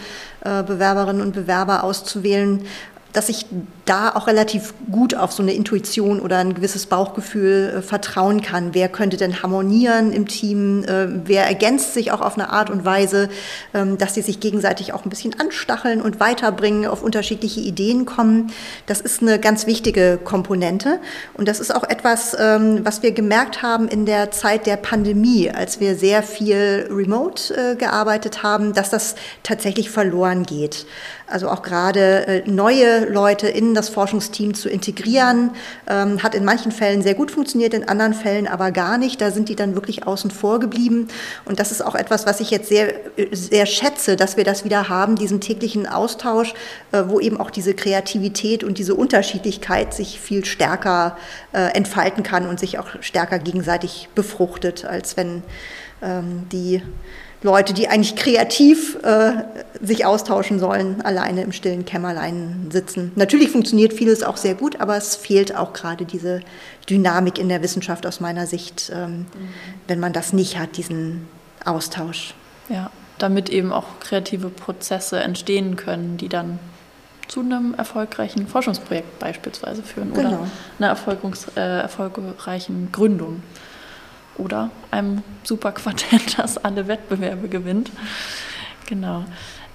äh, Bewerberinnen und Bewerber auszuwählen dass ich da auch relativ gut auf so eine Intuition oder ein gewisses Bauchgefühl äh, vertrauen kann. Wer könnte denn harmonieren im Team? Äh, wer ergänzt sich auch auf eine Art und Weise, ähm, dass sie sich gegenseitig auch ein bisschen anstacheln und weiterbringen, auf unterschiedliche Ideen kommen? Das ist eine ganz wichtige Komponente. Und das ist auch etwas, ähm, was wir gemerkt haben in der Zeit der Pandemie, als wir sehr viel remote äh, gearbeitet haben, dass das tatsächlich verloren geht. Also auch gerade äh, Leute in das Forschungsteam zu integrieren, ähm, hat in manchen Fällen sehr gut funktioniert, in anderen Fällen aber gar nicht. Da sind die dann wirklich außen vor geblieben. Und das ist auch etwas, was ich jetzt sehr, sehr schätze, dass wir das wieder haben, diesen täglichen Austausch, äh, wo eben auch diese Kreativität und diese Unterschiedlichkeit sich viel stärker äh, entfalten kann und sich auch stärker gegenseitig befruchtet, als wenn ähm, die Leute, die eigentlich kreativ äh, sich austauschen sollen, alleine im stillen Kämmerlein sitzen. Natürlich funktioniert vieles auch sehr gut, aber es fehlt auch gerade diese Dynamik in der Wissenschaft aus meiner Sicht, ähm, mhm. wenn man das nicht hat, diesen Austausch. Ja, damit eben auch kreative Prozesse entstehen können, die dann zu einem erfolgreichen Forschungsprojekt beispielsweise führen genau. oder einer äh, erfolgreichen Gründung oder einem Superquartett, das alle Wettbewerbe gewinnt. Genau.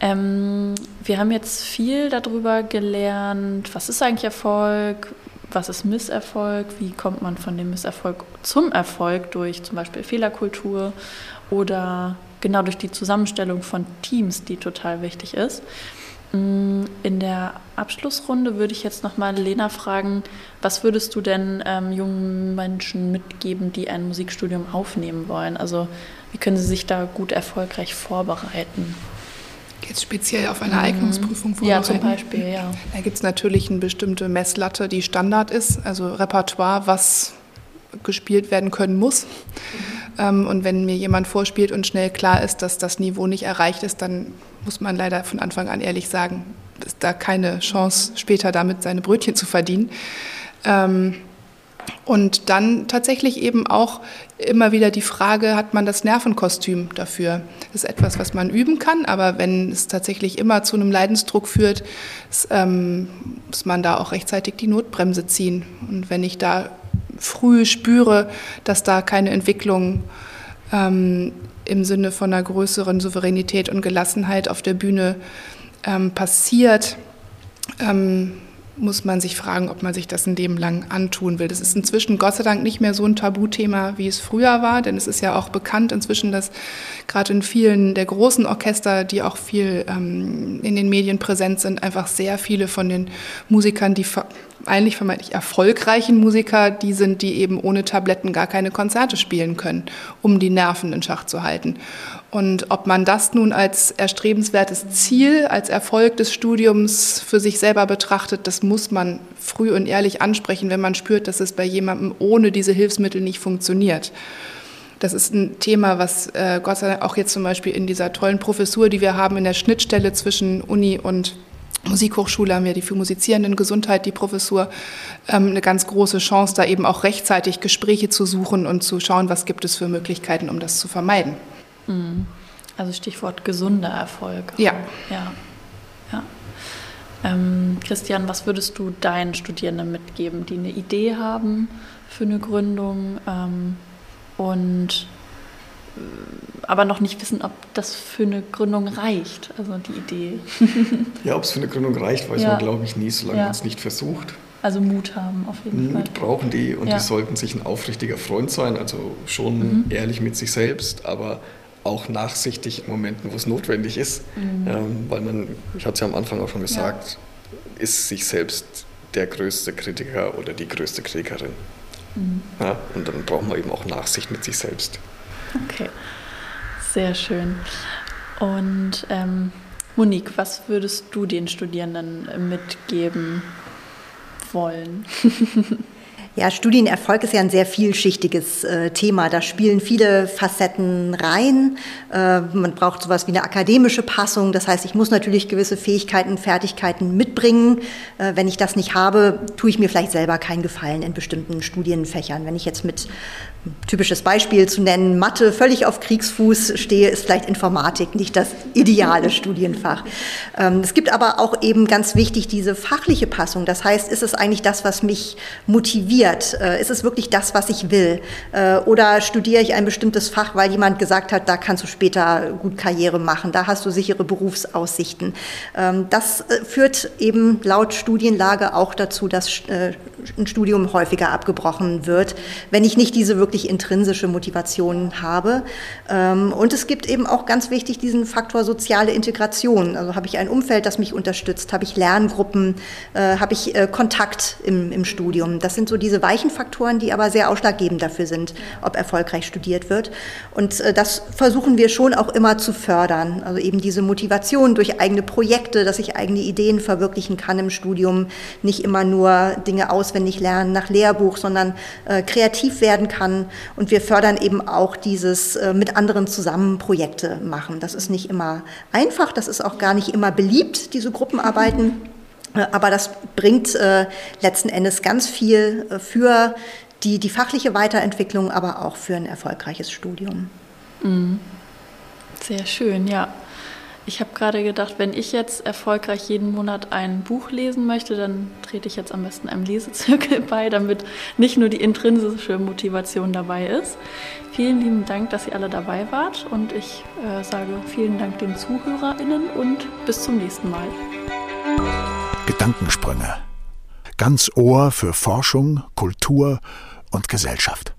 Ähm, wir haben jetzt viel darüber gelernt, was ist eigentlich Erfolg, was ist Misserfolg, wie kommt man von dem Misserfolg zum Erfolg durch zum Beispiel Fehlerkultur oder genau durch die Zusammenstellung von Teams, die total wichtig ist. Mm, in der Abschlussrunde würde ich jetzt nochmal Lena fragen, was würdest du denn ähm, jungen Menschen mitgeben, die ein Musikstudium aufnehmen wollen? Also wie können sie sich da gut erfolgreich vorbereiten? Jetzt speziell auf eine. Eignungsprüfung vorbereiten? Ja, zum Beispiel, ja. Da gibt es natürlich eine bestimmte Messlatte, die Standard ist, also Repertoire, was gespielt werden können muss. Mhm. und wenn mir jemand vorspielt und schnell klar ist, dass das Niveau nicht erreicht ist, dann muss man leider von Anfang an ehrlich sagen, ist da keine Chance, später damit seine Brötchen zu verdienen. Ähm, und dann tatsächlich eben auch immer wieder die Frage, hat man das Nervenkostüm dafür? Das ist etwas, was man üben kann, aber wenn es tatsächlich immer zu einem Leidensdruck führt, ist, ähm, muss man da auch rechtzeitig die Notbremse ziehen. Und wenn ich da früh spüre, dass da keine Entwicklung ähm, im Sinne von einer größeren Souveränität und Gelassenheit auf der Bühne ähm, passiert, ähm, muss man sich fragen, ob man sich das ein Leben lang antun will. Das ist inzwischen Gott sei Dank nicht mehr so ein Tabuthema, wie es früher war, denn es ist ja auch bekannt inzwischen, dass gerade in vielen der großen Orchester, die auch viel ähm, in den Medien präsent sind, einfach sehr viele von den Musikern, die eigentlich vermeintlich erfolgreichen Musiker die sind, die eben ohne Tabletten gar keine Konzerte spielen können, um die Nerven in Schach zu halten. Und ob man das nun als erstrebenswertes Ziel, als Erfolg des Studiums für sich selber betrachtet, das muss man früh und ehrlich ansprechen, wenn man spürt, dass es bei jemandem ohne diese Hilfsmittel nicht funktioniert. Das ist ein Thema, was äh, Gott sei Dank auch jetzt zum Beispiel in dieser tollen Professur, die wir haben in der Schnittstelle zwischen Uni und Musikhochschule haben wir die für Musizierenden Gesundheit, die Professur, ähm, eine ganz große Chance, da eben auch rechtzeitig Gespräche zu suchen und zu schauen, was gibt es für Möglichkeiten, um das zu vermeiden. Mhm. Also Stichwort gesunder Erfolg. Ja. Ja. ja. Ähm, Christian, was würdest du deinen Studierenden mitgeben, die eine Idee haben für eine Gründung ähm, und aber noch nicht wissen, ob das für eine Gründung reicht, also die Idee. ja, ob es für eine Gründung reicht, weiß ja. man, glaube ich, nie, solange ja. man es nicht versucht. Also Mut haben auf jeden Mut Fall. Mut brauchen die und ja. die sollten sich ein aufrichtiger Freund sein, also schon mhm. ehrlich mit sich selbst, aber auch nachsichtig in Momenten, wo es notwendig ist, mhm. ähm, weil man, ich hatte es ja am Anfang auch schon gesagt, ist sich selbst der größte Kritiker oder die größte Kritikerin. Mhm. Ja, und dann braucht man eben auch Nachsicht mit sich selbst. Okay, sehr schön. Und ähm, Monique, was würdest du den Studierenden mitgeben wollen? Ja, Studienerfolg ist ja ein sehr vielschichtiges äh, Thema. Da spielen viele Facetten rein. Äh, man braucht sowas wie eine akademische Passung. Das heißt, ich muss natürlich gewisse Fähigkeiten, Fertigkeiten mitbringen. Äh, wenn ich das nicht habe, tue ich mir vielleicht selber keinen Gefallen in bestimmten Studienfächern. Wenn ich jetzt mit typisches Beispiel zu nennen, Mathe völlig auf Kriegsfuß stehe, ist vielleicht Informatik nicht das ideale Studienfach. Ähm, es gibt aber auch eben ganz wichtig diese fachliche Passung. Das heißt, ist es eigentlich das, was mich motiviert? Äh, ist es wirklich das, was ich will? Äh, oder studiere ich ein bestimmtes Fach, weil jemand gesagt hat, da kannst du später gut Karriere machen, da hast du sichere Berufsaussichten? Ähm, das äh, führt eben laut Studienlage auch dazu, dass ein Studium häufiger abgebrochen wird, wenn ich nicht diese wirklich intrinsische Motivation habe. Ähm, und es gibt eben auch ganz wichtig diesen Faktor soziale Integration. Also habe ich ein Umfeld, das mich unterstützt, habe ich Lerngruppen, äh, habe ich äh, Kontakt im, im Studium. Das sind so diese weichen Faktoren, die aber sehr ausschlaggebend dafür sind, ob erfolgreich studiert wird. Und äh, das versuchen wir schon auch immer zu fördern. Also eben diese Motivation durch eigene Projekte, dass ich eigene Ideen verwirklichen kann im Studium, nicht immer nur Dinge aus auswendig lernen nach Lehrbuch, sondern kreativ werden kann. Und wir fördern eben auch dieses äh, mit anderen zusammen Projekte machen. Das ist nicht immer einfach, das ist auch gar nicht immer beliebt, diese Gruppenarbeiten. Äh, aber das bringt äh, letzten Endes ganz viel für die, die fachliche Weiterentwicklung, aber auch für ein erfolgreiches Studium. Mhm. Sehr schön, ja. Ich habe gerade gedacht, wenn ich jetzt erfolgreich jeden Monat ein Buch lesen möchte, dann trete ich jetzt am besten einem Lesezirkel bei, damit nicht nur die intrinsische Motivation dabei ist. Vielen lieben Dank, dass ihr alle dabei wart und ich äh, sage vielen Dank den ZuhörerInnen und bis zum nächsten Mal. Gedankensprünge. Ganz Ohr für Forschung, Kultur und Gesellschaft.